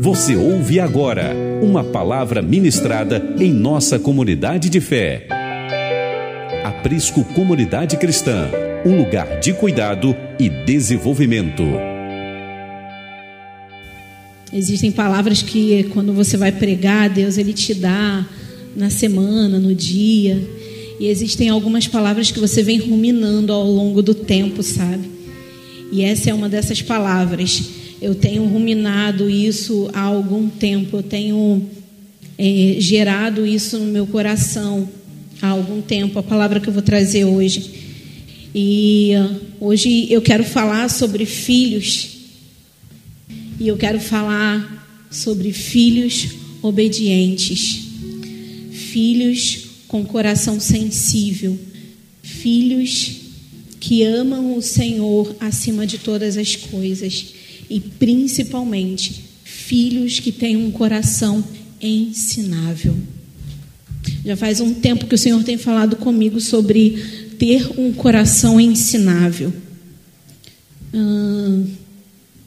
Você ouve agora uma palavra ministrada em nossa comunidade de fé. Aprisco Comunidade Cristã, um lugar de cuidado e desenvolvimento. Existem palavras que quando você vai pregar, Deus ele te dá na semana, no dia. E existem algumas palavras que você vem ruminando ao longo do tempo, sabe? E essa é uma dessas palavras. Eu tenho ruminado isso há algum tempo, eu tenho é, gerado isso no meu coração há algum tempo, a palavra que eu vou trazer hoje. E uh, hoje eu quero falar sobre filhos, e eu quero falar sobre filhos obedientes, filhos com coração sensível, filhos que amam o Senhor acima de todas as coisas e principalmente filhos que têm um coração ensinável. Já faz um tempo que o Senhor tem falado comigo sobre ter um coração ensinável. um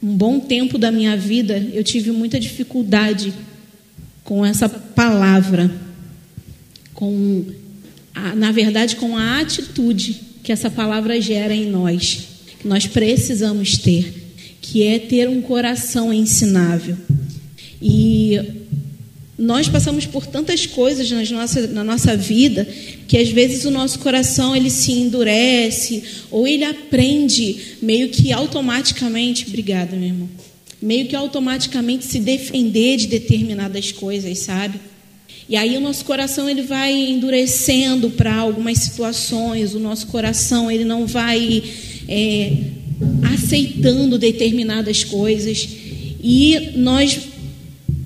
bom tempo da minha vida eu tive muita dificuldade com essa palavra, com a, na verdade com a atitude que essa palavra gera em nós, que nós precisamos ter que é ter um coração ensinável. E nós passamos por tantas coisas na nossa, na nossa vida que às vezes o nosso coração ele se endurece ou ele aprende meio que automaticamente, obrigada, meu irmão, meio que automaticamente se defender de determinadas coisas, sabe? E aí o nosso coração ele vai endurecendo para algumas situações, o nosso coração ele não vai é, aceitando determinadas coisas e nós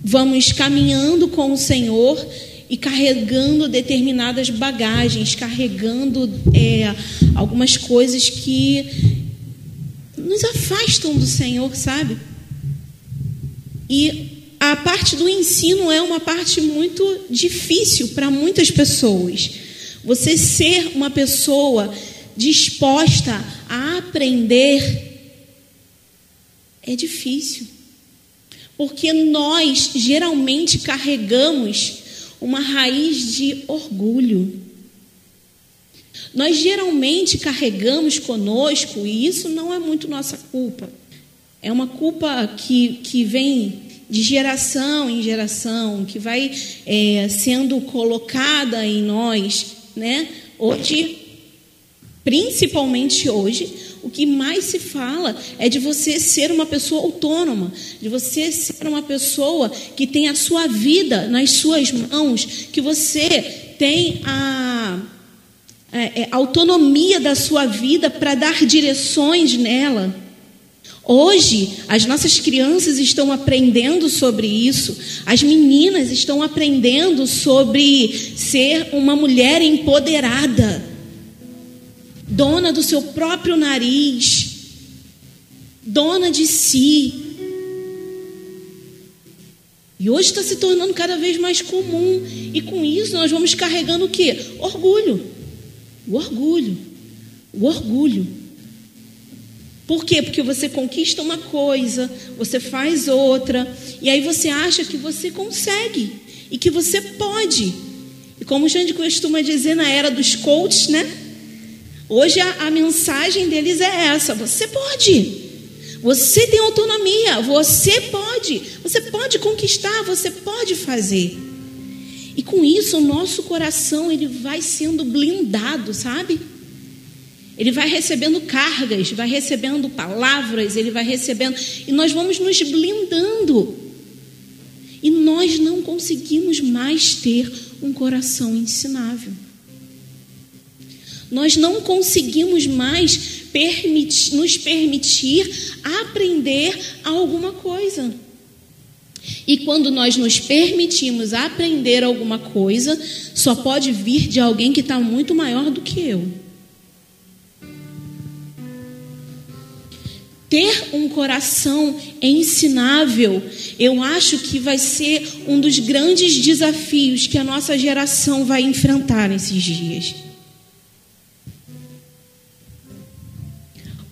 vamos caminhando com o Senhor e carregando determinadas bagagens, carregando é, algumas coisas que nos afastam do Senhor, sabe? E a parte do ensino é uma parte muito difícil para muitas pessoas. Você ser uma pessoa disposta a aprender é difícil. Porque nós geralmente carregamos uma raiz de orgulho. Nós geralmente carregamos conosco, e isso não é muito nossa culpa, é uma culpa que, que vem de geração em geração, que vai é, sendo colocada em nós, né? Hoje Principalmente hoje, o que mais se fala é de você ser uma pessoa autônoma, de você ser uma pessoa que tem a sua vida nas suas mãos, que você tem a, é, é, autonomia da sua vida para dar direções nela. Hoje, as nossas crianças estão aprendendo sobre isso, as meninas estão aprendendo sobre ser uma mulher empoderada dona do seu próprio nariz, dona de si. E hoje está se tornando cada vez mais comum. E com isso nós vamos carregando o quê? Orgulho. O orgulho. O orgulho. Por quê? Porque você conquista uma coisa, você faz outra, e aí você acha que você consegue e que você pode. E como a gente costuma dizer na era dos coaches, né? Hoje a, a mensagem deles é essa: você pode. Você tem autonomia, você pode, você pode conquistar, você pode fazer. E com isso o nosso coração ele vai sendo blindado, sabe? Ele vai recebendo cargas, vai recebendo palavras, ele vai recebendo e nós vamos nos blindando. E nós não conseguimos mais ter um coração ensinável nós não conseguimos mais permitir, nos permitir aprender alguma coisa. E quando nós nos permitimos aprender alguma coisa, só pode vir de alguém que está muito maior do que eu. Ter um coração ensinável, eu acho que vai ser um dos grandes desafios que a nossa geração vai enfrentar nesses dias.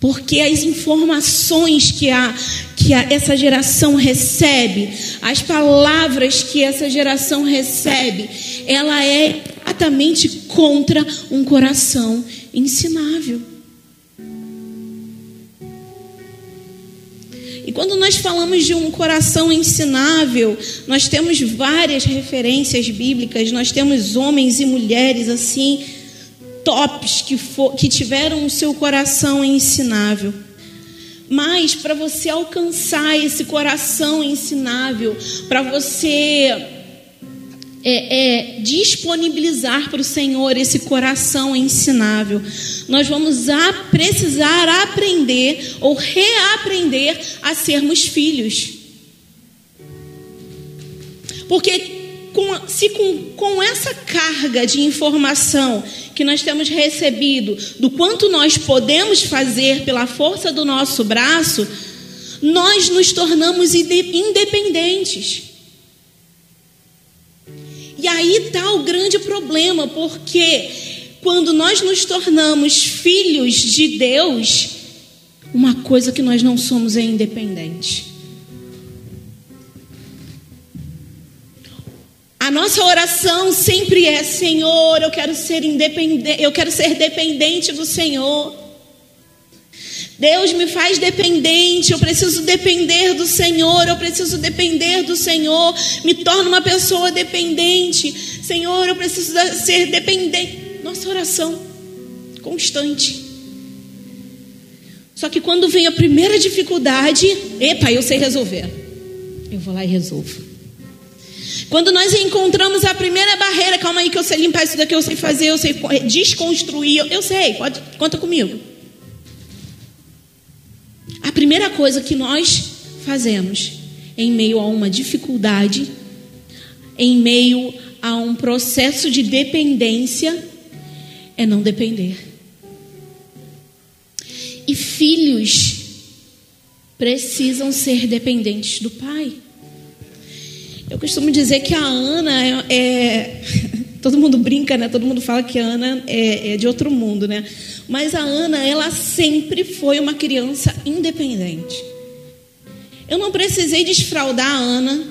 Porque as informações que, a, que essa geração recebe, as palavras que essa geração recebe, ela é exatamente contra um coração ensinável. E quando nós falamos de um coração ensinável, nós temos várias referências bíblicas, nós temos homens e mulheres assim, tops, que, for, que tiveram o seu coração ensinável. Mas para você alcançar esse coração ensinável, para você é, é, disponibilizar para o Senhor esse coração ensinável, nós vamos a precisar aprender ou reaprender a sermos filhos. Porque com, se com, com essa carga de informação que nós temos recebido, do quanto nós podemos fazer pela força do nosso braço, nós nos tornamos independentes. E aí está o grande problema, porque quando nós nos tornamos filhos de Deus, uma coisa que nós não somos é independente. A nossa oração sempre é: Senhor, eu quero ser independente, eu quero ser dependente do Senhor. Deus me faz dependente, eu preciso depender do Senhor, eu preciso depender do Senhor, me torna uma pessoa dependente. Senhor, eu preciso ser dependente. Nossa oração constante. Só que quando vem a primeira dificuldade, epa, eu sei resolver. Eu vou lá e resolvo. Quando nós encontramos a primeira barreira, calma aí que eu sei limpar isso daqui, eu sei fazer, eu sei desconstruir, eu, sei, pode, conta comigo. A primeira coisa que nós fazemos em meio a uma dificuldade, em meio a um processo de dependência, é não depender. E filhos precisam ser dependentes do pai. Eu costumo dizer que a Ana é, é todo mundo brinca, né? Todo mundo fala que a Ana é, é de outro mundo, né? Mas a Ana, ela sempre foi uma criança independente. Eu não precisei desfraldar a Ana.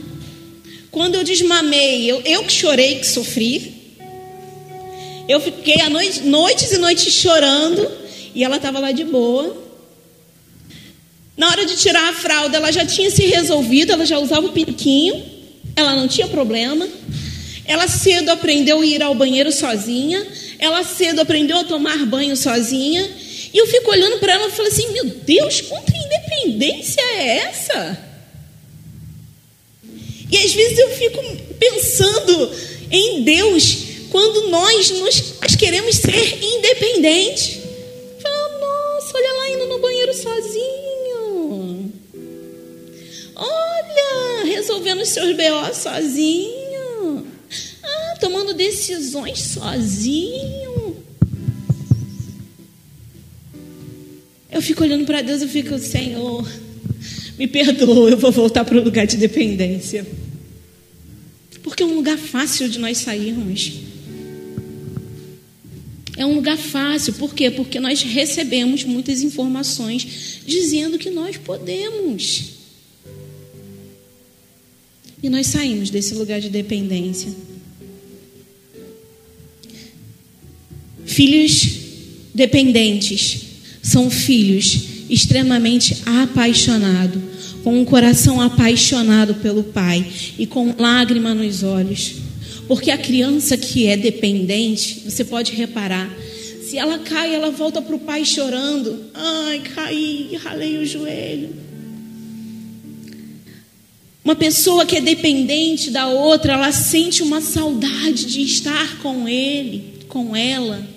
Quando eu desmamei, eu, eu que chorei, que sofri. Eu fiquei a noite, noites e noites chorando e ela estava lá de boa. Na hora de tirar a fralda, ela já tinha se resolvido, ela já usava o piquinho, ela não tinha problema. Ela cedo aprendeu a ir ao banheiro sozinha, ela cedo aprendeu a tomar banho sozinha. E eu fico olhando para ela e falo assim: meu Deus, quanta independência é essa? E às vezes eu fico pensando em Deus quando nós, nos, nós queremos ser independentes. Fala, nossa, olha lá indo no banheiro sozinho. Olha, resolvendo os seus BO sozinho tomando decisões sozinho. Eu fico olhando para Deus e fico, Senhor, me perdoa, eu vou voltar para o lugar de dependência. Porque é um lugar fácil de nós sairmos. É um lugar fácil, por quê? Porque nós recebemos muitas informações dizendo que nós podemos. E nós saímos desse lugar de dependência. Filhos dependentes são filhos extremamente apaixonados, com um coração apaixonado pelo pai e com lágrima nos olhos. Porque a criança que é dependente, você pode reparar, se ela cai, ela volta para o pai chorando. Ai, caí, ralei o joelho. Uma pessoa que é dependente da outra, ela sente uma saudade de estar com ele, com ela.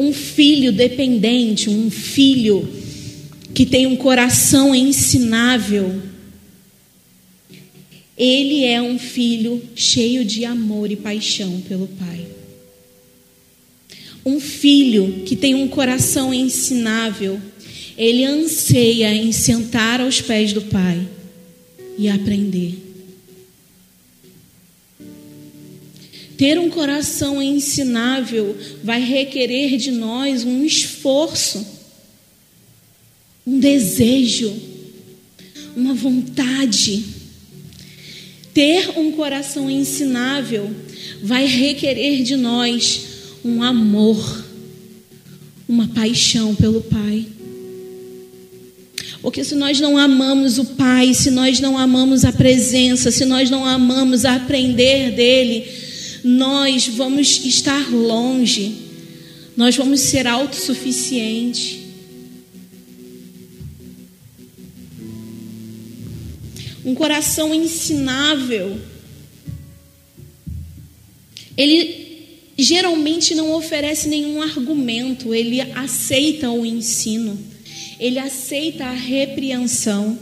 um filho dependente, um filho que tem um coração ensinável, ele é um filho cheio de amor e paixão pelo pai. Um filho que tem um coração ensinável, ele anseia em sentar aos pés do pai e aprender. Ter um coração ensinável vai requerer de nós um esforço, um desejo, uma vontade. Ter um coração ensinável vai requerer de nós um amor, uma paixão pelo Pai. Porque se nós não amamos o Pai, se nós não amamos a presença, se nós não amamos aprender dele, nós vamos estar longe, nós vamos ser autossuficientes. Um coração ensinável, ele geralmente não oferece nenhum argumento, ele aceita o ensino ele aceita a repreensão.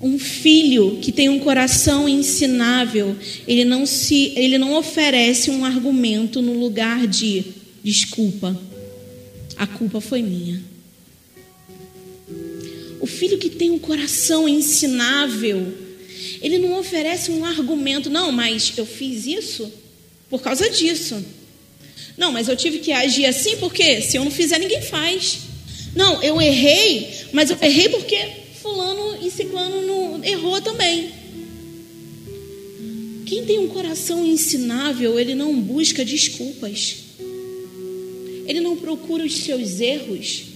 Um filho que tem um coração ensinável, ele não se, ele não oferece um argumento no lugar de desculpa. A culpa foi minha. O filho que tem um coração ensinável, ele não oferece um argumento, não, mas eu fiz isso por causa disso. Não, mas eu tive que agir assim porque se eu não fizer, ninguém faz. Não, eu errei, mas eu errei porque fulano e ciclano não, errou também. Quem tem um coração ensinável, ele não busca desculpas. Ele não procura os seus erros.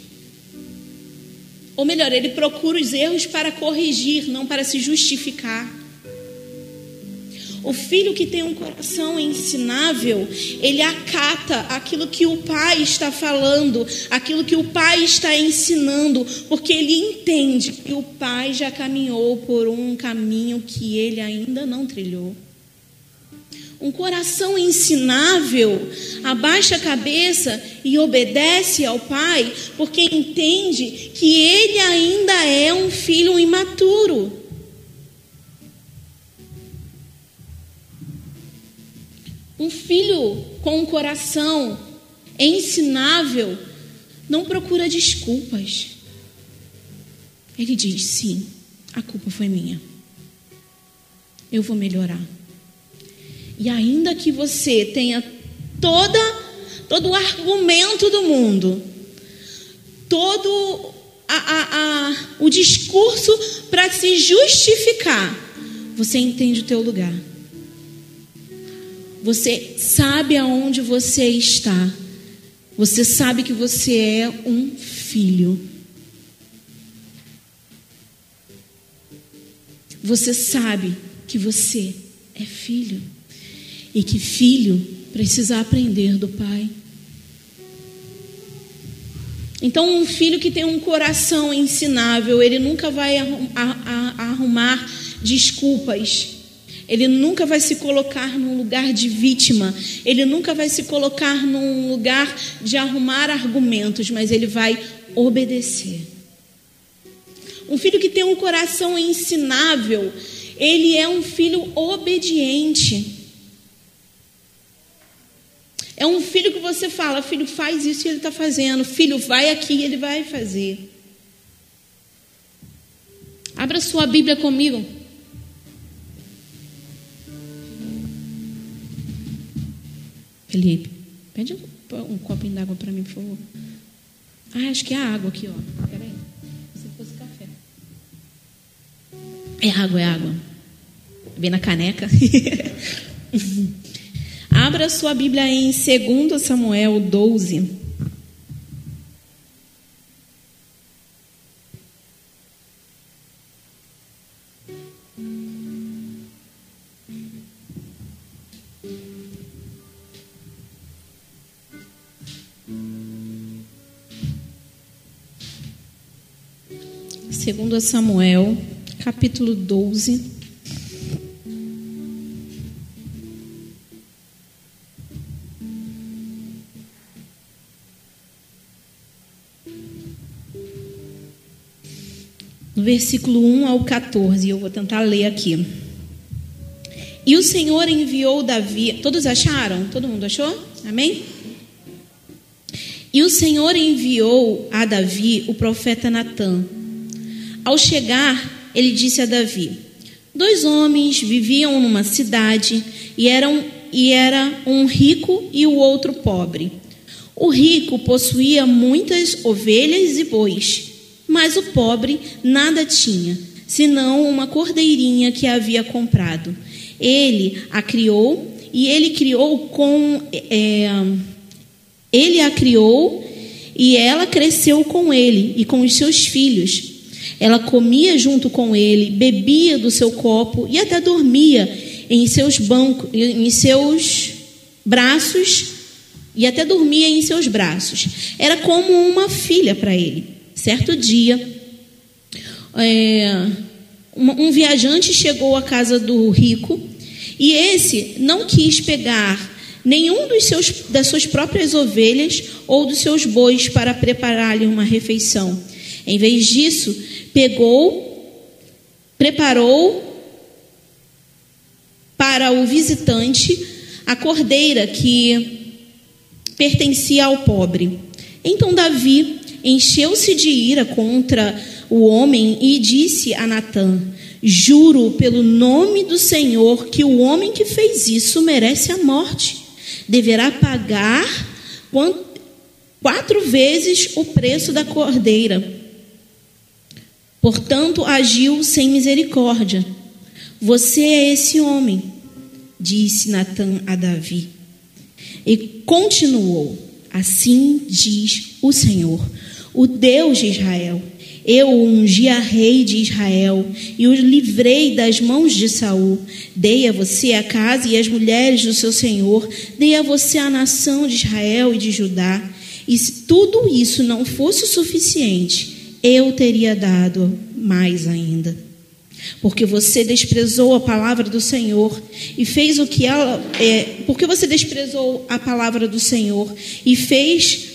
Ou melhor, ele procura os erros para corrigir, não para se justificar. O filho que tem um coração ensinável, ele acata aquilo que o pai está falando, aquilo que o pai está ensinando, porque ele entende que o pai já caminhou por um caminho que ele ainda não trilhou. Um coração ensinável abaixa a cabeça e obedece ao pai, porque entende que ele ainda é um filho imaturo. Um filho com um coração ensinável não procura desculpas. Ele diz: sim, a culpa foi minha. Eu vou melhorar. E ainda que você tenha toda, todo o argumento do mundo, todo a, a, a, o discurso para se justificar, você entende o teu lugar. Você sabe aonde você está. Você sabe que você é um filho. Você sabe que você é filho. E que filho precisa aprender do pai. Então, um filho que tem um coração ensinável, ele nunca vai arrumar desculpas ele nunca vai se colocar num lugar de vítima, ele nunca vai se colocar num lugar de arrumar argumentos, mas ele vai obedecer. Um filho que tem um coração ensinável, ele é um filho obediente. É um filho que você fala, filho, faz isso e ele está fazendo. Filho, vai aqui e ele vai fazer. Abra sua Bíblia comigo. Felipe, pede um, um copinho d'água para mim, por favor. Ah, acho que é água aqui, ó. Peraí. Se fosse café. É água, é água. Bem na caneca. Abra sua Bíblia em 2 Samuel 12. Segundo Samuel, capítulo 12. Versículo 1 ao 14, eu vou tentar ler aqui. E o Senhor enviou Davi. Todos acharam? Todo mundo achou? Amém? E o Senhor enviou a Davi o profeta Natã ao chegar, ele disse a Davi: Dois homens viviam numa cidade e eram e era um rico e o outro pobre. O rico possuía muitas ovelhas e bois, mas o pobre nada tinha, senão uma cordeirinha que havia comprado. Ele a criou e ele criou com é, ele a criou e ela cresceu com ele e com os seus filhos. Ela comia junto com ele, bebia do seu copo e até dormia em seus bancos, em seus braços e até dormia em seus braços. Era como uma filha para ele. Certo dia, é, um viajante chegou à casa do rico e esse não quis pegar nenhum dos seus, das suas próprias ovelhas ou dos seus bois para preparar-lhe uma refeição. Em vez disso, pegou, preparou para o visitante a cordeira que pertencia ao pobre. Então Davi encheu-se de ira contra o homem e disse a Natã: Juro pelo nome do Senhor que o homem que fez isso merece a morte. Deverá pagar quatro vezes o preço da cordeira. Portanto, agiu sem misericórdia. Você é esse homem, disse Natã a Davi. E continuou: Assim diz o Senhor, o Deus de Israel. Eu ungi a rei de Israel e o livrei das mãos de Saul. Dei a você a casa e as mulheres do seu senhor. Dei a você a nação de Israel e de Judá. E se tudo isso não fosse o suficiente, eu teria dado mais ainda. Porque você desprezou a palavra do Senhor e fez o que ela. É, porque você desprezou a palavra do Senhor e fez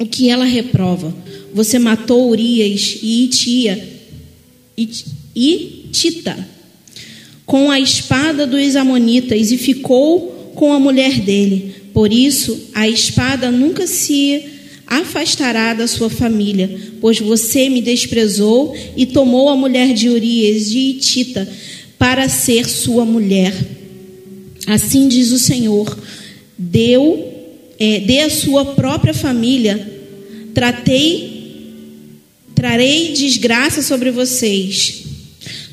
o que ela reprova. Você matou Urias e Itia e Tita com a espada dos Amonitas e ficou com a mulher dele. Por isso, a espada nunca se afastará da sua família, pois você me desprezou e tomou a mulher de Urias de Itita para ser sua mulher. Assim diz o Senhor: deu, é, dê a sua própria família Tratei, trarei desgraça sobre vocês.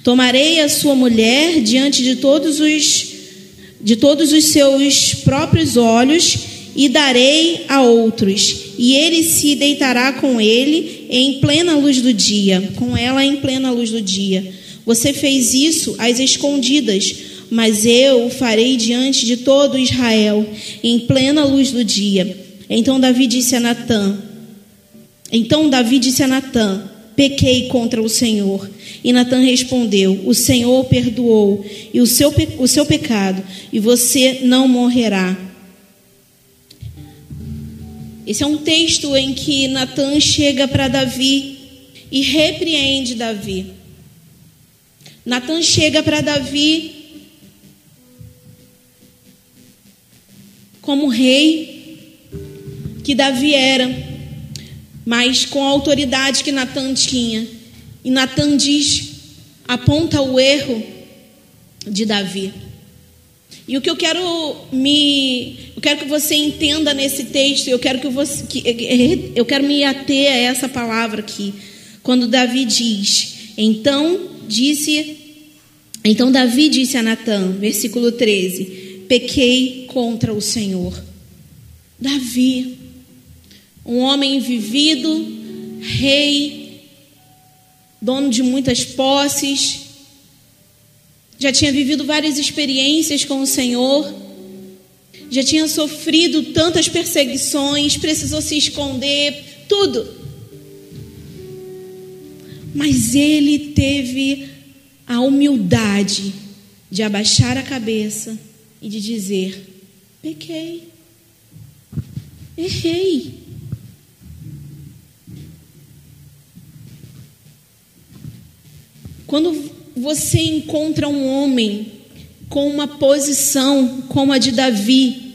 Tomarei a sua mulher diante de todos os de todos os seus próprios olhos e darei a outros, e ele se deitará com ele em plena luz do dia, com ela em plena luz do dia. Você fez isso às escondidas, mas eu o farei diante de todo Israel, em plena luz do dia. Então Davi disse a Natã: então Davi disse a Natã: Pequei contra o Senhor. E Natã respondeu: O Senhor perdoou e o seu, o seu pecado, e você não morrerá. Esse é um texto em que Natã chega para Davi e repreende Davi. Natã chega para Davi como rei que Davi era mas com a autoridade que Natan tinha. E Natan diz, aponta o erro de Davi. E o que eu quero me, eu quero que você entenda nesse texto, eu quero que você, que, eu quero me ater a essa palavra aqui, quando Davi diz, então disse, então Davi disse a Natan, versículo 13, pequei contra o Senhor. Davi, um homem vivido, rei, dono de muitas posses, já tinha vivido várias experiências com o Senhor, já tinha sofrido tantas perseguições, precisou se esconder, tudo. Mas ele teve a humildade de abaixar a cabeça e de dizer: pequei, errei. Quando você encontra um homem com uma posição como a de Davi,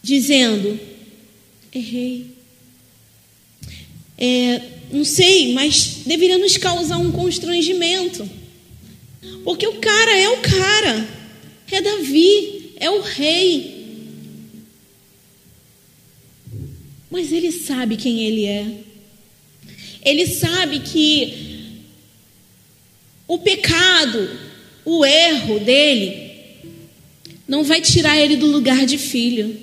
dizendo: errei. É, não sei, mas deveria nos causar um constrangimento. Porque o cara é o cara, é Davi, é o rei. Mas ele sabe quem ele é. Ele sabe que o pecado, o erro dele, não vai tirar ele do lugar de filho,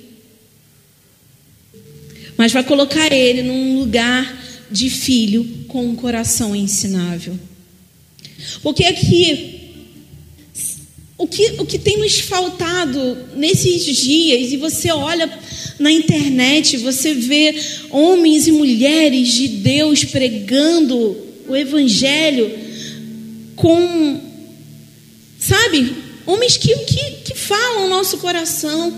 mas vai colocar ele num lugar de filho com um coração ensinável. Porque aqui o que, o que tem nos faltado nesses dias, e você olha na internet, você vê homens e mulheres de Deus pregando o Evangelho com, sabe, homens que, que, que falam o nosso coração,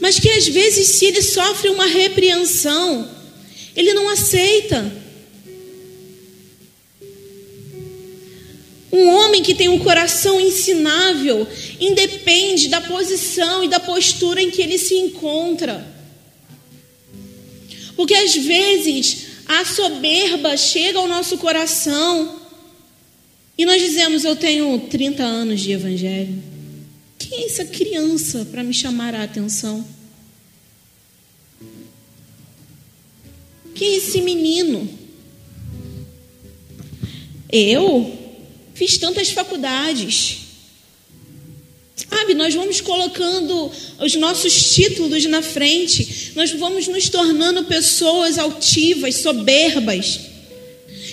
mas que às vezes, se ele sofre uma repreensão, ele não aceita. Um homem que tem um coração ensinável independe da posição e da postura em que ele se encontra. Porque às vezes a soberba chega ao nosso coração e nós dizemos: Eu tenho 30 anos de evangelho. Quem é essa criança para me chamar a atenção? Quem é esse menino? Eu fiz tantas faculdades. Sabe, nós vamos colocando os nossos títulos na frente, nós vamos nos tornando pessoas altivas, soberbas,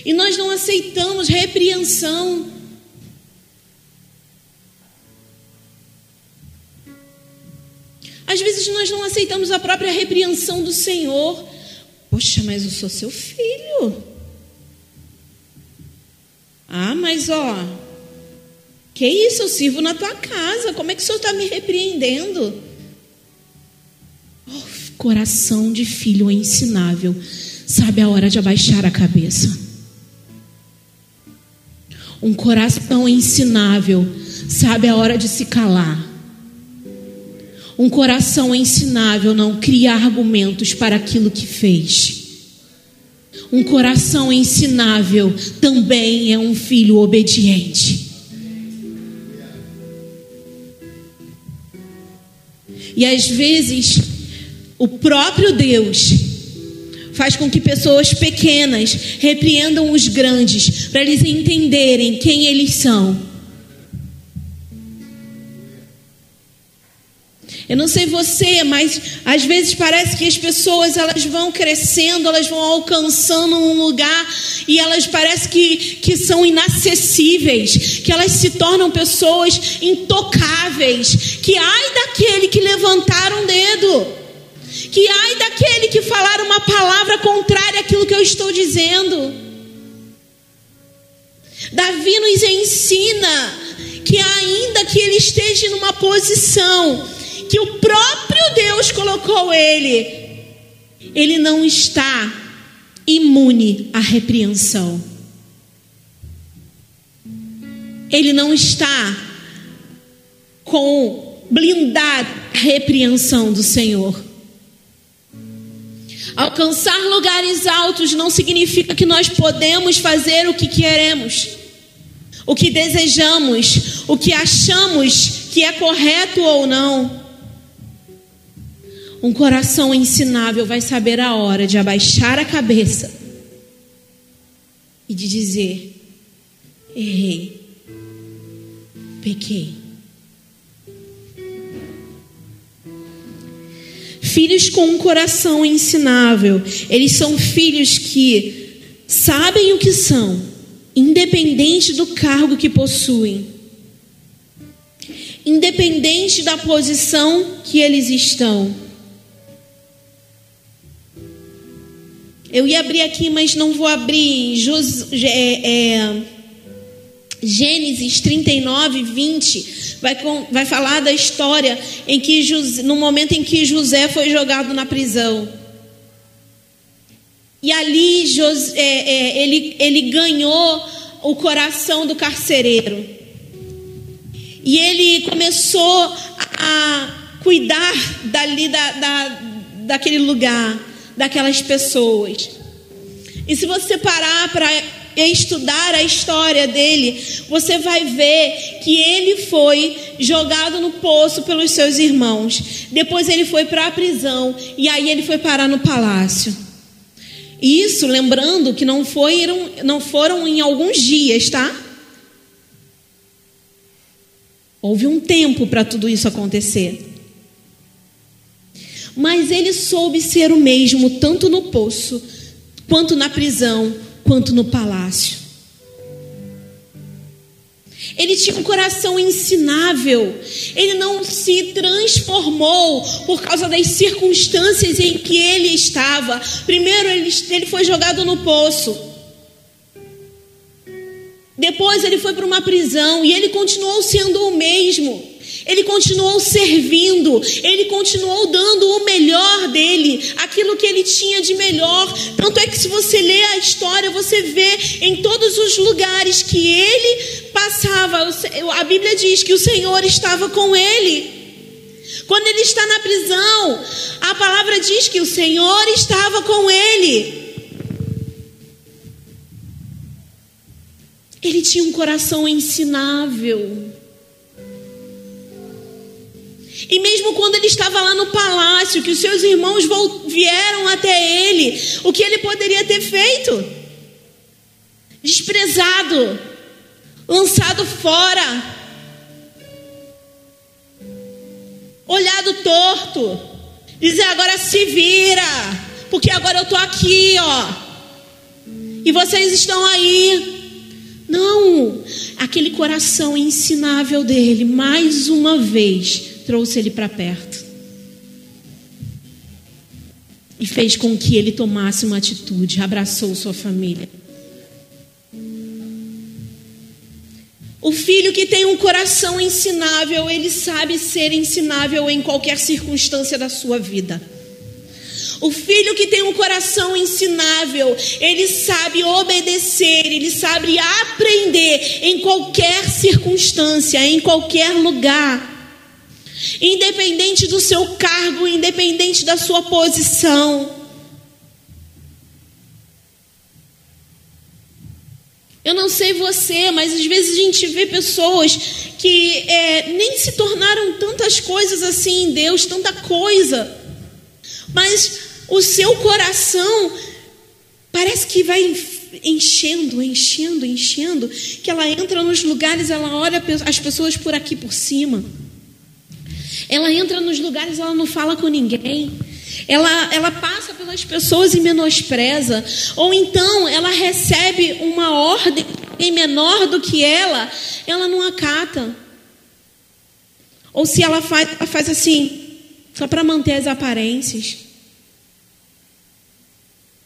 e nós não aceitamos repreensão. Às vezes nós não aceitamos a própria repreensão do Senhor. Poxa, mas eu sou seu filho. Ah, mas ó, que isso? Eu sirvo na tua casa. Como é que o senhor está me repreendendo? Oh, coração de filho ensinável, sabe a hora de abaixar a cabeça. Um coração ensinável, sabe a hora de se calar. Um coração ensinável não cria argumentos para aquilo que fez. Um coração ensinável também é um filho obediente. E às vezes, o próprio Deus faz com que pessoas pequenas repreendam os grandes, para eles entenderem quem eles são. Eu não sei você, mas às vezes parece que as pessoas elas vão crescendo, elas vão alcançando um lugar e elas parecem que, que são inacessíveis, que elas se tornam pessoas intocáveis. Que ai daquele que levantar um dedo, que ai daquele que falar uma palavra contrária àquilo que eu estou dizendo. Davi nos ensina que ainda que ele esteja numa posição que o próprio Deus colocou ele, ele não está imune à repreensão. Ele não está com blindar a repreensão do Senhor. Alcançar lugares altos não significa que nós podemos fazer o que queremos, o que desejamos, o que achamos que é correto ou não. Um coração ensinável vai saber a hora de abaixar a cabeça e de dizer: errei, pequei. Filhos com um coração ensinável, eles são filhos que sabem o que são, independente do cargo que possuem, independente da posição que eles estão. Eu ia abrir aqui, mas não vou abrir. É, é, Gênesis 39, 20 vai, com, vai falar da história em que no momento em que José foi jogado na prisão. E ali é, é, ele, ele ganhou o coração do carcereiro. E ele começou a cuidar dali da, da, daquele lugar daquelas pessoas. E se você parar para estudar a história dele, você vai ver que ele foi jogado no poço pelos seus irmãos. Depois ele foi para a prisão e aí ele foi parar no palácio. Isso, lembrando que não foram, não foram em alguns dias, tá? Houve um tempo para tudo isso acontecer. Mas ele soube ser o mesmo, tanto no poço, quanto na prisão, quanto no palácio. Ele tinha um coração ensinável. Ele não se transformou por causa das circunstâncias em que ele estava. Primeiro, ele, ele foi jogado no poço. Depois ele foi para uma prisão e ele continuou sendo o mesmo. Ele continuou servindo, ele continuou dando o melhor dele, aquilo que ele tinha de melhor. Tanto é que, se você lê a história, você vê em todos os lugares que ele passava, a Bíblia diz que o Senhor estava com ele. Quando ele está na prisão, a palavra diz que o Senhor estava com ele. Ele tinha um coração ensinável. E mesmo quando ele estava lá no palácio, que os seus irmãos vieram até ele, o que ele poderia ter feito? Desprezado, lançado fora, olhado torto, dizer agora se vira, porque agora eu estou aqui, ó, e vocês estão aí. Não, aquele coração ensinável dele, mais uma vez, trouxe ele para perto. E fez com que ele tomasse uma atitude, abraçou sua família. O filho que tem um coração ensinável, ele sabe ser ensinável em qualquer circunstância da sua vida. O filho que tem um coração ensinável, ele sabe obedecer, ele sabe aprender em qualquer circunstância, em qualquer lugar. Independente do seu cargo, independente da sua posição. Eu não sei você, mas às vezes a gente vê pessoas que é, nem se tornaram tantas coisas assim em Deus, tanta coisa, mas o seu coração parece que vai enchendo, enchendo, enchendo, que ela entra nos lugares, ela olha as pessoas por aqui por cima. Ela entra nos lugares, ela não fala com ninguém. Ela, ela passa pelas pessoas e menospreza. Ou então ela recebe uma ordem em menor do que ela, ela não acata. Ou se ela faz, ela faz assim, só para manter as aparências.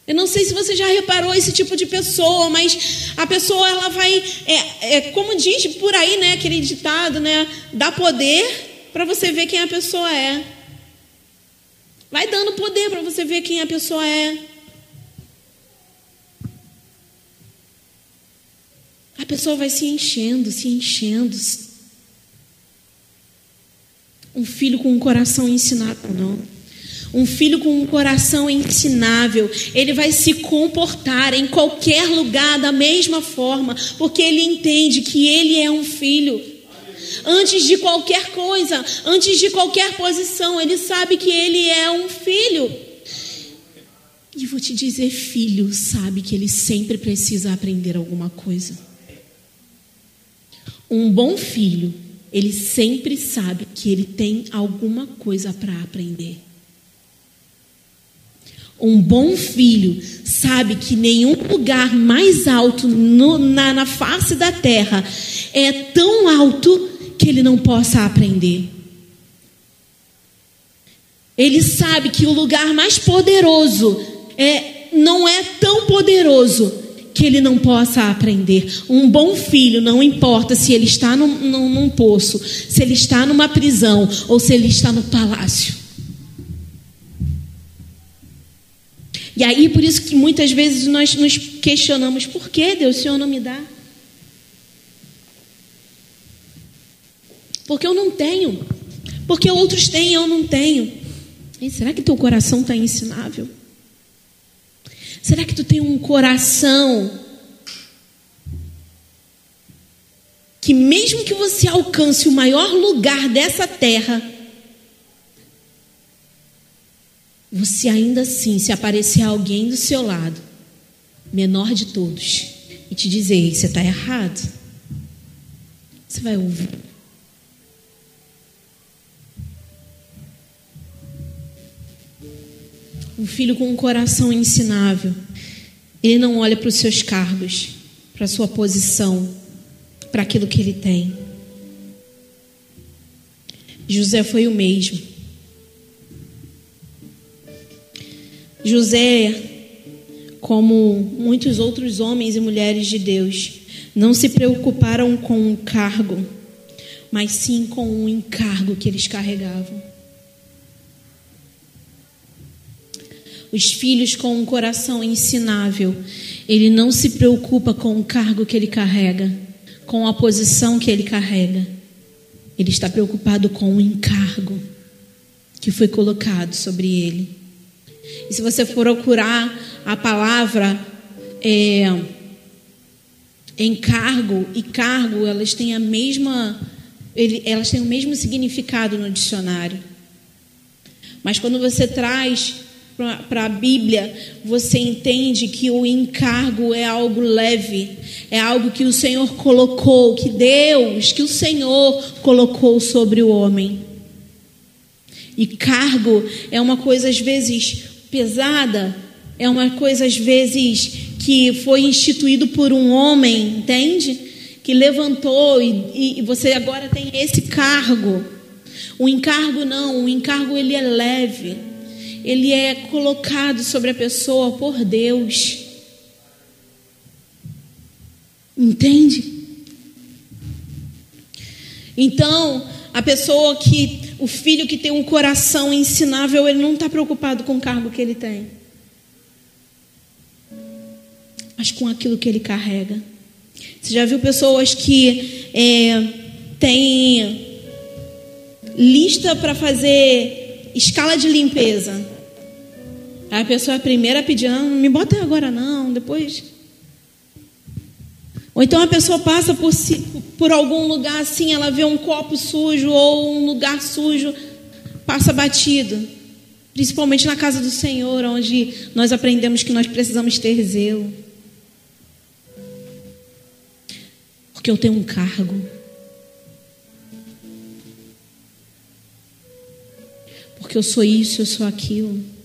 Eu não sei se você já reparou esse tipo de pessoa, mas a pessoa ela vai, é, é como diz por aí, né, aquele ditado, né, dá poder para você ver quem a pessoa é. Vai dando poder para você ver quem a pessoa é. A pessoa vai se enchendo, se enchendo. Um filho com um coração ensinado, não. Um filho com um coração ensinável, ele vai se comportar em qualquer lugar da mesma forma, porque ele entende que ele é um filho. Antes de qualquer coisa, antes de qualquer posição, ele sabe que ele é um filho. E vou te dizer, filho sabe que ele sempre precisa aprender alguma coisa. Um bom filho, ele sempre sabe que ele tem alguma coisa para aprender. Um bom filho sabe que nenhum lugar mais alto no, na, na face da terra é tão alto que ele não possa aprender. Ele sabe que o lugar mais poderoso é, não é tão poderoso que ele não possa aprender. Um bom filho, não importa se ele está num, num, num poço, se ele está numa prisão ou se ele está no palácio. E aí, por isso que muitas vezes nós nos questionamos: por que Deus, o Senhor não me dá? Porque eu não tenho. Porque outros têm e eu não tenho. Será que teu coração está ensinável? Será que tu tem um coração que mesmo que você alcance o maior lugar dessa terra, você ainda assim, se aparecer alguém do seu lado, menor de todos, e te dizer: você está errado, você vai ouvir. Um filho com um coração ensinável, ele não olha para os seus cargos, para a sua posição, para aquilo que ele tem. José foi o mesmo. José, como muitos outros homens e mulheres de Deus, não se preocuparam com um cargo, mas sim com um encargo que eles carregavam. Os filhos com um coração ensinável, ele não se preocupa com o cargo que ele carrega, com a posição que ele carrega. Ele está preocupado com o encargo que foi colocado sobre ele. E se você for procurar a palavra é, encargo e cargo, elas têm a mesma, elas têm o mesmo significado no dicionário. Mas quando você traz para a Bíblia, você entende que o encargo é algo leve, é algo que o Senhor colocou, que Deus, que o Senhor colocou sobre o homem. E cargo é uma coisa às vezes pesada, é uma coisa às vezes que foi instituído por um homem, entende? Que levantou e, e você agora tem esse cargo. O encargo não, o encargo ele é leve ele é colocado sobre a pessoa por Deus. Entende? Então, a pessoa que, o filho que tem um coração ensinável, ele não está preocupado com o cargo que ele tem, mas com aquilo que ele carrega. Você já viu pessoas que é, têm lista para fazer escala de limpeza? A pessoa é primeira pedir, não, não me bota agora não, depois. Ou então a pessoa passa por, por algum lugar assim, ela vê um copo sujo ou um lugar sujo, passa batido. Principalmente na casa do Senhor, onde nós aprendemos que nós precisamos ter zelo. Porque eu tenho um cargo. Porque eu sou isso, eu sou aquilo.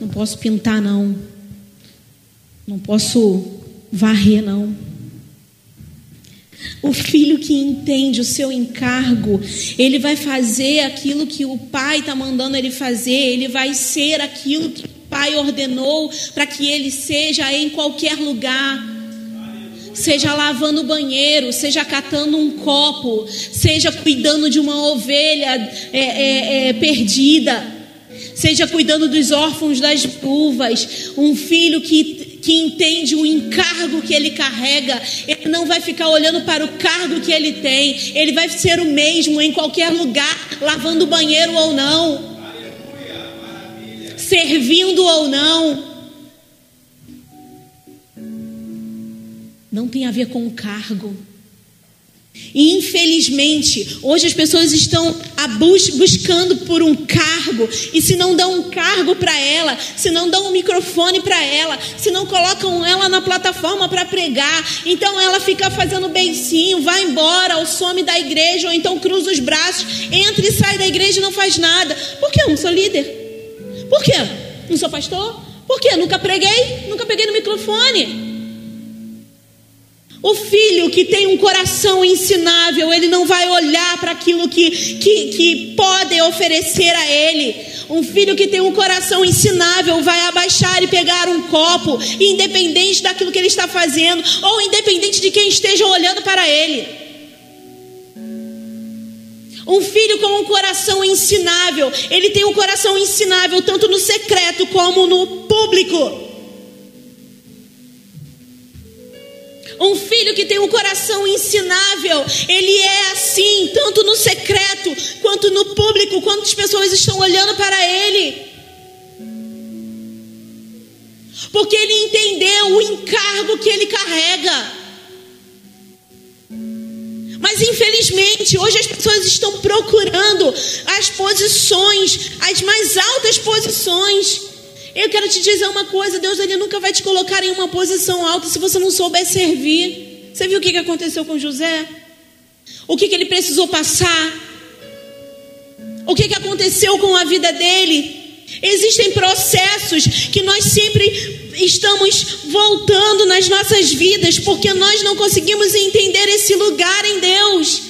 Não posso pintar, não. Não posso varrer, não. O filho que entende o seu encargo, ele vai fazer aquilo que o pai está mandando ele fazer, ele vai ser aquilo que o pai ordenou para que ele seja em qualquer lugar. Seja lavando o banheiro, seja catando um copo, seja cuidando de uma ovelha é, é, é, perdida seja cuidando dos órfãos, das viúvas, um filho que, que entende o encargo que ele carrega, ele não vai ficar olhando para o cargo que ele tem, ele vai ser o mesmo em qualquer lugar, lavando banheiro ou não, servindo ou não. Não tem a ver com o cargo. E infelizmente, hoje as pessoas estão bus buscando por um cargo, e se não dão um cargo para ela, se não dão um microfone para ela, se não colocam ela na plataforma para pregar, então ela fica fazendo beicinho, vai embora, ou some da igreja, ou então cruza os braços, entra e sai da igreja e não faz nada. Por que eu não sou líder? Por quê? Não sou pastor? Por quê? Nunca preguei? Nunca peguei no microfone? O filho que tem um coração ensinável, ele não vai olhar para aquilo que, que, que pode oferecer a ele. Um filho que tem um coração ensinável vai abaixar e pegar um copo, independente daquilo que ele está fazendo, ou independente de quem esteja olhando para ele. Um filho com um coração ensinável, ele tem um coração ensinável tanto no secreto como no público. Um filho que tem um coração ensinável, ele é assim, tanto no secreto quanto no público, quantas pessoas estão olhando para ele. Porque ele entendeu o encargo que ele carrega. Mas infelizmente, hoje as pessoas estão procurando as posições, as mais altas posições. Eu quero te dizer uma coisa: Deus ele nunca vai te colocar em uma posição alta se você não souber servir. Você viu o que aconteceu com José? O que ele precisou passar? O que aconteceu com a vida dele? Existem processos que nós sempre estamos voltando nas nossas vidas porque nós não conseguimos entender esse lugar em Deus.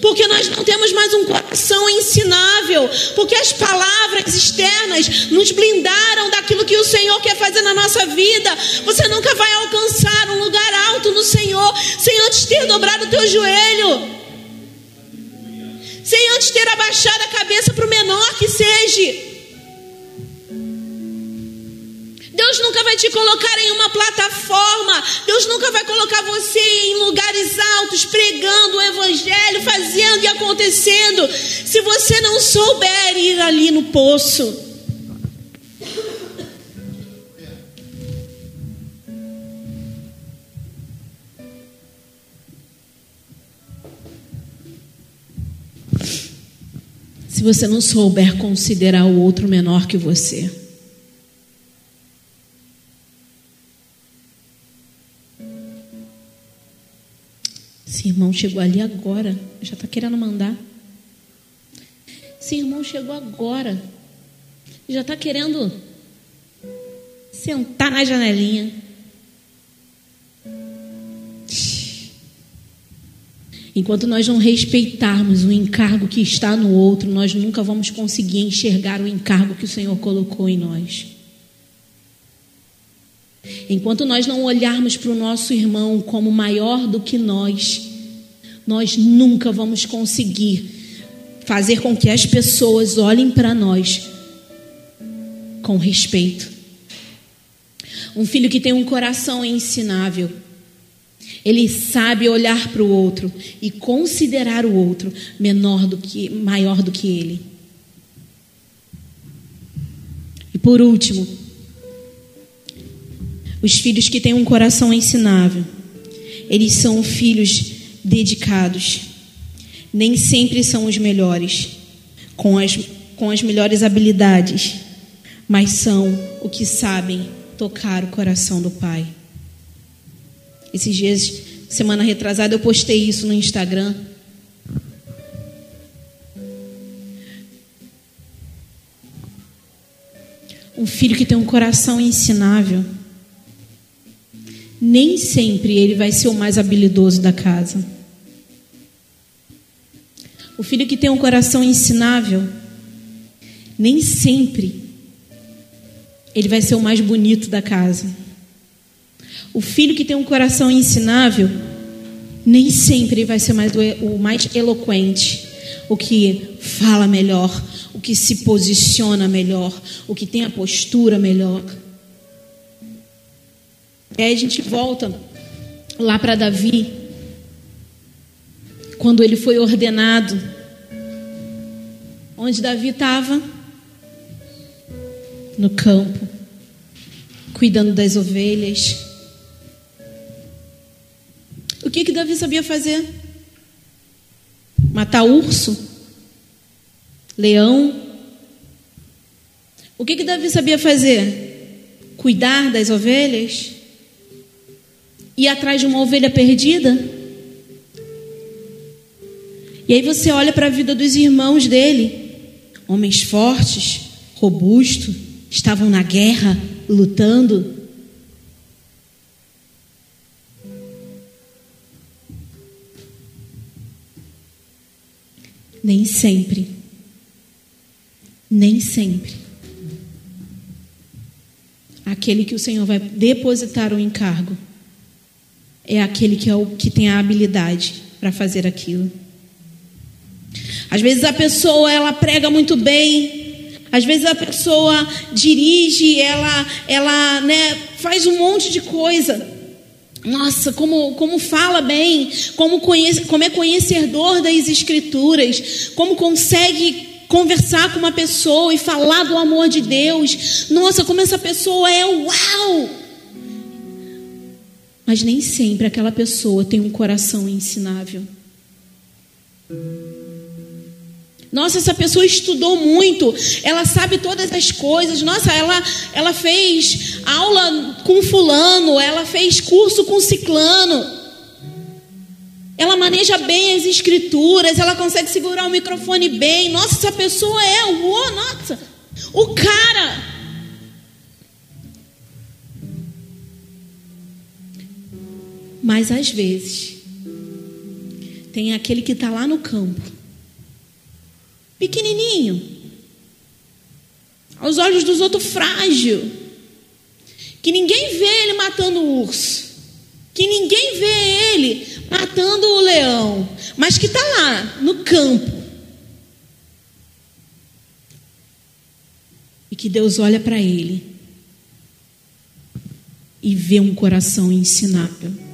Porque nós não temos mais um coração ensinável, porque as palavras externas nos blindaram daquilo que o Senhor quer fazer na nossa vida. Você nunca vai alcançar um lugar alto no Senhor sem antes ter dobrado o teu joelho, sem antes ter abaixado a cabeça para o menor que seja. Deus nunca vai te colocar em uma plataforma. Deus nunca vai colocar você em lugares altos, pregando o Evangelho, fazendo e acontecendo, se você não souber ir ali no poço. Se você não souber considerar o outro menor que você. Irmão chegou ali agora, já está querendo mandar. Esse irmão chegou agora, já está querendo sentar na janelinha. Enquanto nós não respeitarmos o encargo que está no outro, nós nunca vamos conseguir enxergar o encargo que o Senhor colocou em nós. Enquanto nós não olharmos para o nosso irmão como maior do que nós, nós nunca vamos conseguir fazer com que as pessoas olhem para nós com respeito. Um filho que tem um coração ensinável, ele sabe olhar para o outro e considerar o outro menor do que maior do que ele. E por último, os filhos que têm um coração ensinável, eles são filhos dedicados. Nem sempre são os melhores, com as, com as melhores habilidades, mas são o que sabem tocar o coração do Pai. Esses dias, semana retrasada, eu postei isso no Instagram. Um filho que tem um coração ensinável nem sempre ele vai ser o mais habilidoso da casa. O filho que tem um coração ensinável, nem sempre ele vai ser o mais bonito da casa. O filho que tem um coração ensinável, nem sempre ele vai ser mais o mais eloquente, o que fala melhor, o que se posiciona melhor, o que tem a postura melhor. E aí a gente volta lá para Davi, quando ele foi ordenado, onde Davi estava? No campo, cuidando das ovelhas. O que que Davi sabia fazer? Matar urso? Leão? O que que Davi sabia fazer? Cuidar das ovelhas? ir atrás de uma ovelha perdida? E aí você olha para a vida dos irmãos dele, homens fortes, robustos, estavam na guerra, lutando. Nem sempre. Nem sempre. Aquele que o Senhor vai depositar o encargo é aquele que é o que tem a habilidade para fazer aquilo. Às vezes a pessoa ela prega muito bem, às vezes a pessoa dirige, ela ela né, faz um monte de coisa. Nossa, como, como fala bem, como, conhece, como é conhecedor das escrituras, como consegue conversar com uma pessoa e falar do amor de Deus. Nossa, como essa pessoa é uau! Mas nem sempre aquela pessoa tem um coração ensinável. Nossa, essa pessoa estudou muito, ela sabe todas as coisas. Nossa, ela, ela fez aula com fulano, ela fez curso com ciclano. Ela maneja bem as escrituras, ela consegue segurar o microfone bem. Nossa, essa pessoa é o, oh, nossa, o cara. Mas às vezes tem aquele que está lá no campo, pequenininho, aos olhos dos outros frágil, que ninguém vê ele matando o urso, que ninguém vê ele matando o leão, mas que está lá no campo. E que Deus olha para ele e vê um coração ensinável.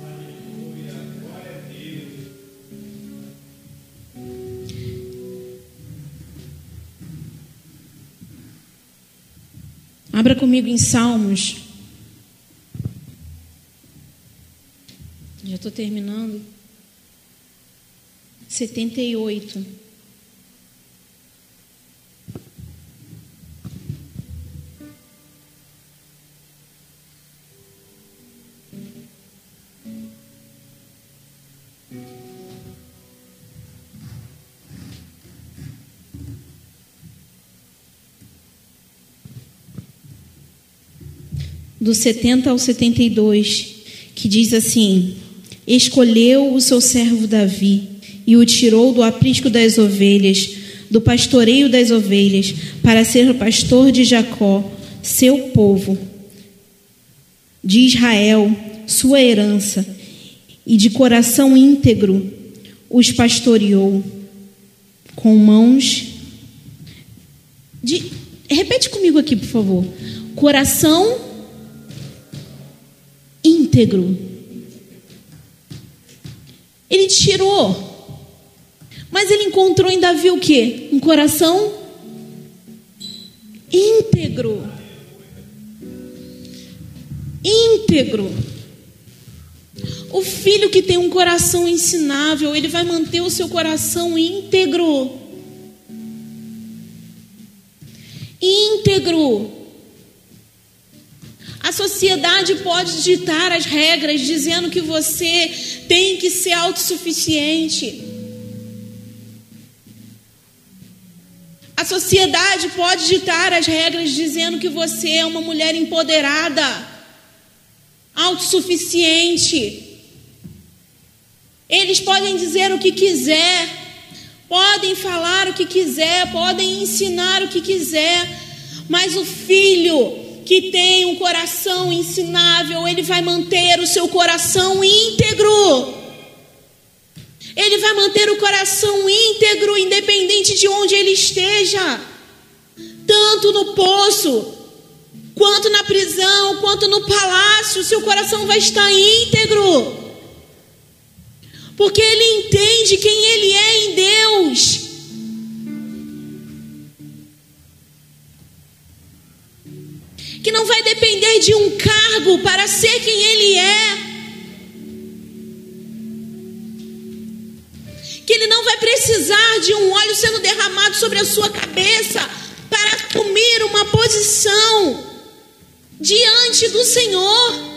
Abra comigo em Salmos. Já estou terminando. 78. Do 70 ao 72, que diz assim: Escolheu o seu servo Davi e o tirou do aprisco das ovelhas, do pastoreio das ovelhas, para ser o pastor de Jacó, seu povo, de Israel, sua herança, e de coração íntegro os pastoreou com mãos de repete comigo aqui, por favor. Coração íntegro. Ele tirou. Mas ele encontrou em Davi o quê? Um coração íntegro. Íntegro. O filho que tem um coração ensinável, ele vai manter o seu coração íntegro. Íntegro. A sociedade pode ditar as regras dizendo que você tem que ser autossuficiente. A sociedade pode ditar as regras dizendo que você é uma mulher empoderada, autossuficiente. Eles podem dizer o que quiser, podem falar o que quiser, podem ensinar o que quiser, mas o filho que tem um coração ensinável, ele vai manter o seu coração íntegro. Ele vai manter o coração íntegro, independente de onde ele esteja, tanto no poço, quanto na prisão, quanto no palácio, seu coração vai estar íntegro, porque ele entende quem ele é em Deus. Que não vai depender de um cargo para ser quem ele é. Que ele não vai precisar de um óleo sendo derramado sobre a sua cabeça para assumir uma posição diante do Senhor.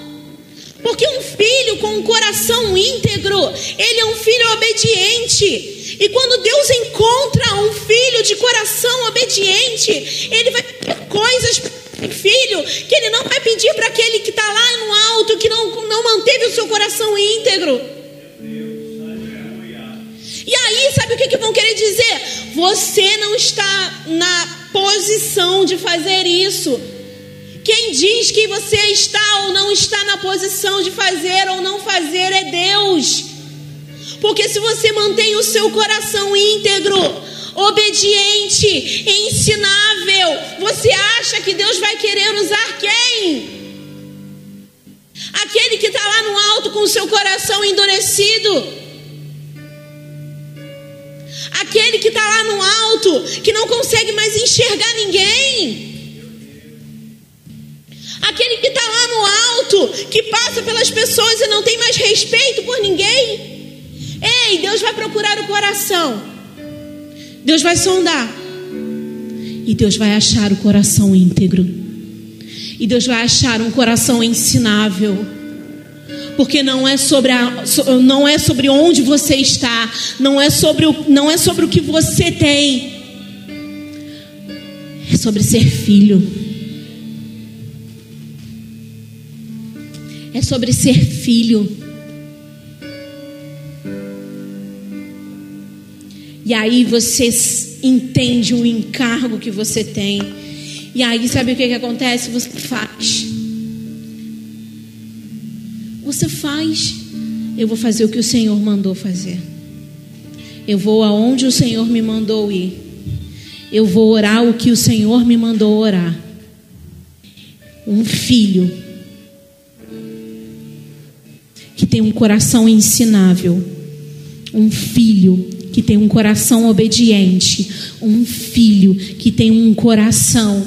Porque um filho com um coração íntegro, ele é um filho obediente. E quando Deus encontra um filho de coração obediente, ele vai ter coisas filho, que ele não vai pedir para aquele que está lá no alto, que não, não manteve o seu coração íntegro. E aí, sabe o que, que vão querer dizer? Você não está na posição de fazer isso. Quem diz que você está ou não está na posição de fazer ou não fazer é Deus. Porque se você mantém o seu coração íntegro, obediente, ensinável. Você acha que Deus vai querer usar quem? Aquele que está lá no alto com o seu coração endurecido. Aquele que está lá no alto, que não consegue mais enxergar ninguém. Aquele que está lá no alto, que passa pelas pessoas e não tem mais respeito por ninguém. Ei, Deus vai procurar o coração. Deus vai sondar. E Deus vai achar o coração íntegro. E Deus vai achar um coração ensinável. Porque não é sobre a, não é sobre onde você está, não é sobre o, não é sobre o que você tem. É sobre ser filho. É sobre ser filho. E aí você entende o encargo que você tem. E aí sabe o que, que acontece? Você faz. Você faz. Eu vou fazer o que o Senhor mandou fazer. Eu vou aonde o Senhor me mandou ir. Eu vou orar o que o Senhor me mandou orar. Um filho que tem um coração ensinável. Um filho que tem um coração obediente, um filho que tem um coração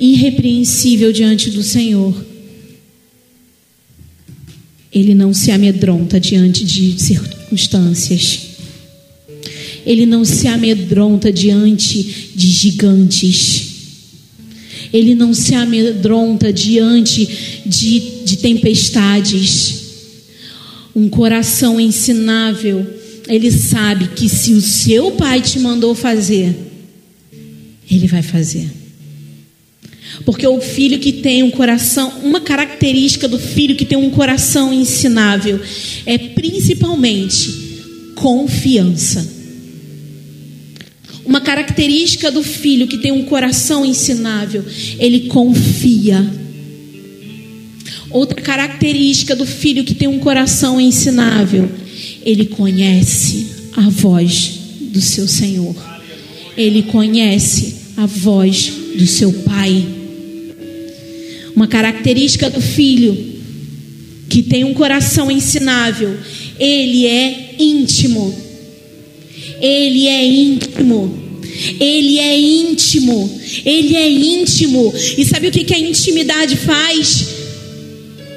irrepreensível diante do Senhor. Ele não se amedronta diante de circunstâncias. Ele não se amedronta diante de gigantes. Ele não se amedronta diante de, de tempestades. Um coração ensinável ele sabe que se o seu pai te mandou fazer, ele vai fazer. Porque o filho que tem um coração, uma característica do filho que tem um coração ensinável é principalmente confiança. Uma característica do filho que tem um coração ensinável, ele confia. Outra característica do filho que tem um coração ensinável, ele conhece a voz do seu Senhor. Ele conhece a voz do seu Pai. Uma característica do filho que tem um coração ensinável, ele é íntimo. Ele é íntimo. Ele é íntimo. Ele é íntimo. E sabe o que, a intimidade faz?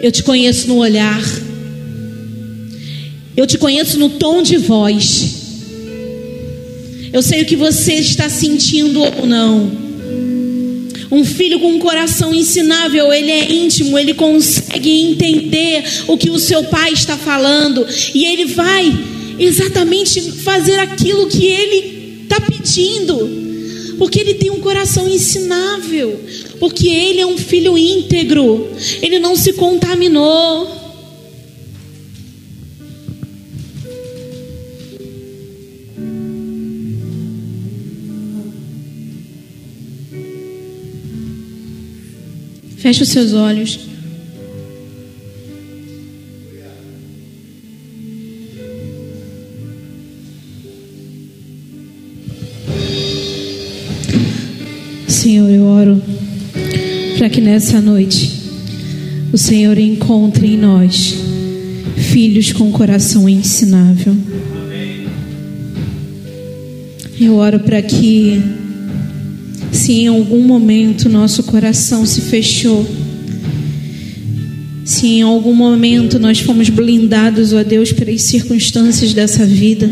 Eu te conheço no olhar. Eu te conheço no tom de voz. Eu sei o que você está sentindo ou não. Um filho com um coração ensinável, ele é íntimo, ele consegue entender o que o seu pai está falando e ele vai exatamente fazer aquilo que ele está pedindo, porque ele tem um coração ensinável, porque ele é um filho íntegro, ele não se contaminou. Feche os seus olhos. Senhor, eu oro para que nessa noite o Senhor encontre em nós filhos com coração ensinável. Eu oro para que se em algum momento nosso coração se fechou, se em algum momento nós fomos blindados, ó Deus, pelas circunstâncias dessa vida,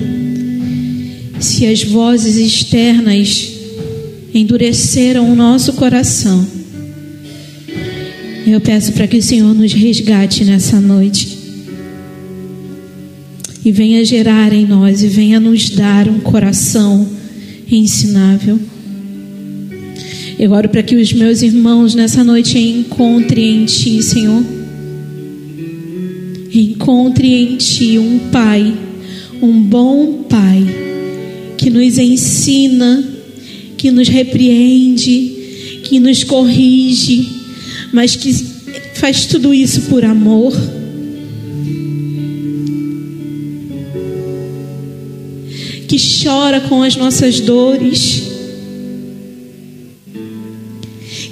se as vozes externas endureceram o nosso coração, eu peço para que o Senhor nos resgate nessa noite e venha gerar em nós e venha nos dar um coração ensinável. Eu oro para que os meus irmãos nessa noite encontrem em Ti, Senhor. Encontre em Ti um Pai, um bom Pai, que nos ensina, que nos repreende, que nos corrige, mas que faz tudo isso por amor. Que chora com as nossas dores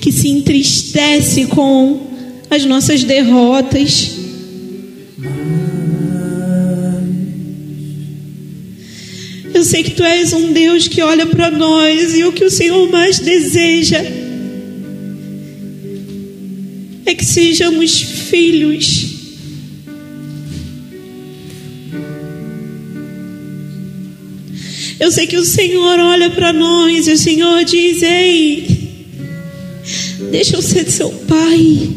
que se entristece com as nossas derrotas. Eu sei que tu és um Deus que olha para nós e o que o Senhor mais deseja é que sejamos filhos. Eu sei que o Senhor olha para nós e o Senhor diz: Ei, deixa eu ser seu pai.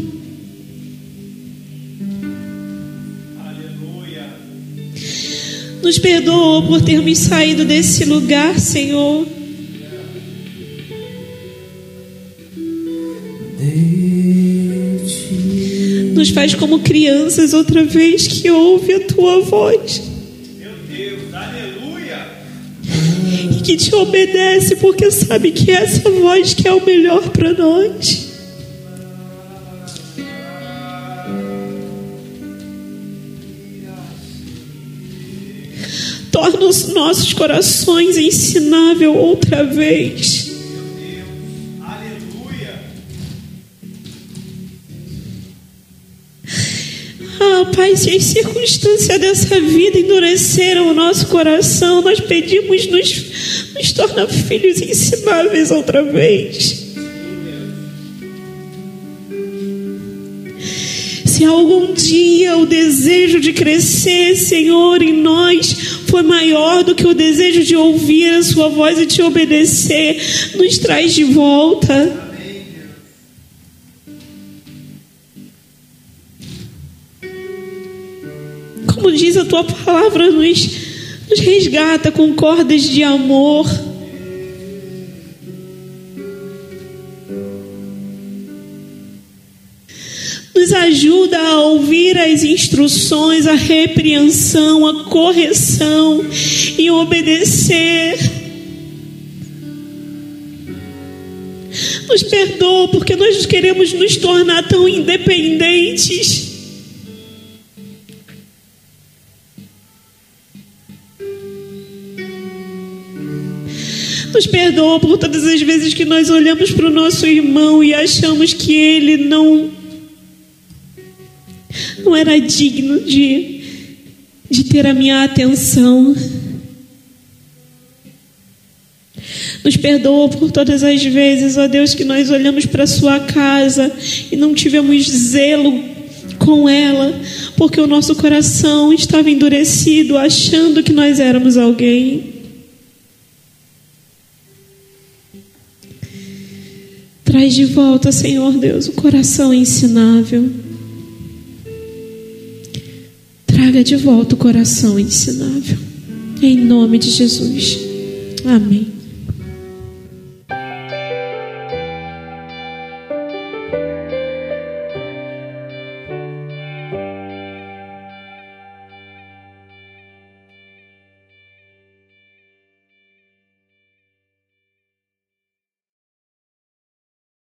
Nos perdoa por termos saído desse lugar, Senhor. Nos faz como crianças outra vez que ouve a tua voz. E que te obedece porque sabe que é essa voz que é o melhor para nós. Torna os nossos corações ensinável outra vez. Ah, Pai, se as circunstâncias dessa vida endureceram o nosso coração, nós pedimos, nos, nos torna filhos ensináveis outra vez. Se algum dia o desejo de crescer, Senhor, em nós foi maior do que o desejo de ouvir a Sua voz e te obedecer, nos traz de volta. Como diz a tua palavra, nos, nos resgata com cordas de amor. Nos ajuda a ouvir as instruções, a repreensão, a correção e obedecer. Nos perdoa porque nós queremos nos tornar tão independentes. Nos perdoa por todas as vezes que nós olhamos para o nosso irmão e achamos que ele não não era digno de, de ter a minha atenção. Nos perdoa por todas as vezes, ó Deus, que nós olhamos para sua casa e não tivemos zelo com ela, porque o nosso coração estava endurecido, achando que nós éramos alguém. Traz de volta, Senhor Deus, o coração ensinável. Traga de volta o coração ensinável. Em nome de Jesus. Amém.